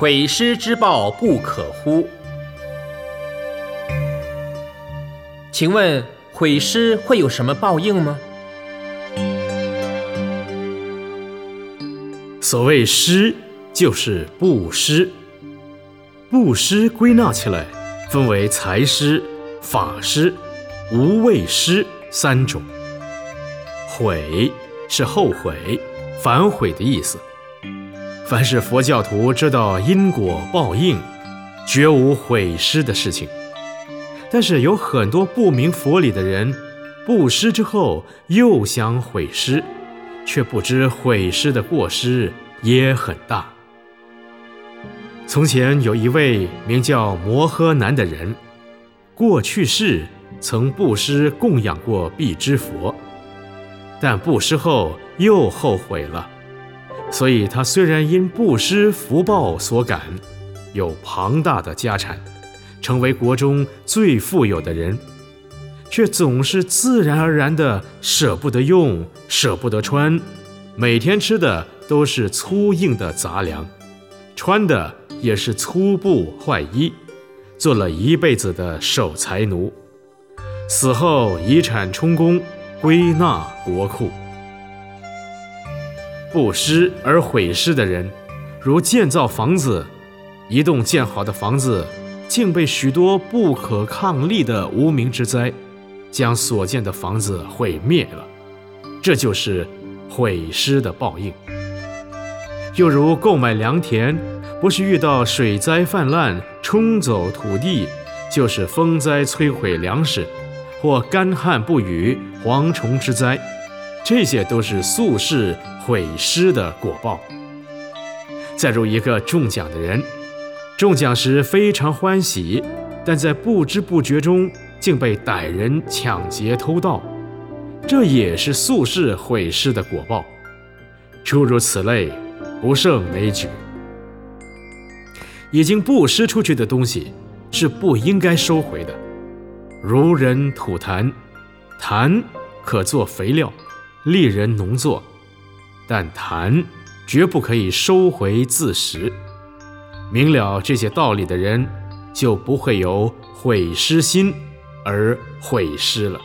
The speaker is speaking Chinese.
毁尸之报不可乎？请问毁尸会有什么报应吗？所谓施，就是布施。布施归纳起来，分为财施、法施、无畏施三种。悔是后悔、反悔的意思。凡是佛教徒知道因果报应，绝无毁尸的事情。但是有很多不明佛理的人，布施之后又想毁尸，却不知毁尸的过失也很大。从前有一位名叫摩诃南的人，过去世曾布施供养过必支佛，但布施后又后悔了。所以，他虽然因布施福报所感，有庞大的家产，成为国中最富有的人，却总是自然而然的舍不得用、舍不得穿，每天吃的都是粗硬的杂粮，穿的也是粗布坏衣，做了一辈子的守财奴，死后遗产充公，归纳国库。不施而毁施的人，如建造房子，一栋建好的房子，竟被许多不可抗力的无名之灾，将所建的房子毁灭了。这就是毁尸的报应。又如购买良田，不是遇到水灾泛滥冲走土地，就是风灾摧毁粮食，或干旱不雨蝗虫之灾，这些都是宿世。毁尸的果报。再如一个中奖的人，中奖时非常欢喜，但在不知不觉中竟被歹人抢劫偷盗，这也是宿世毁尸的果报。诸如此类，不胜枚举。已经布施出去的东西是不应该收回的，如人吐痰，痰可做肥料，利人农作。但谈绝不可以收回自食。明了这些道理的人，就不会有毁尸心而毁尸了。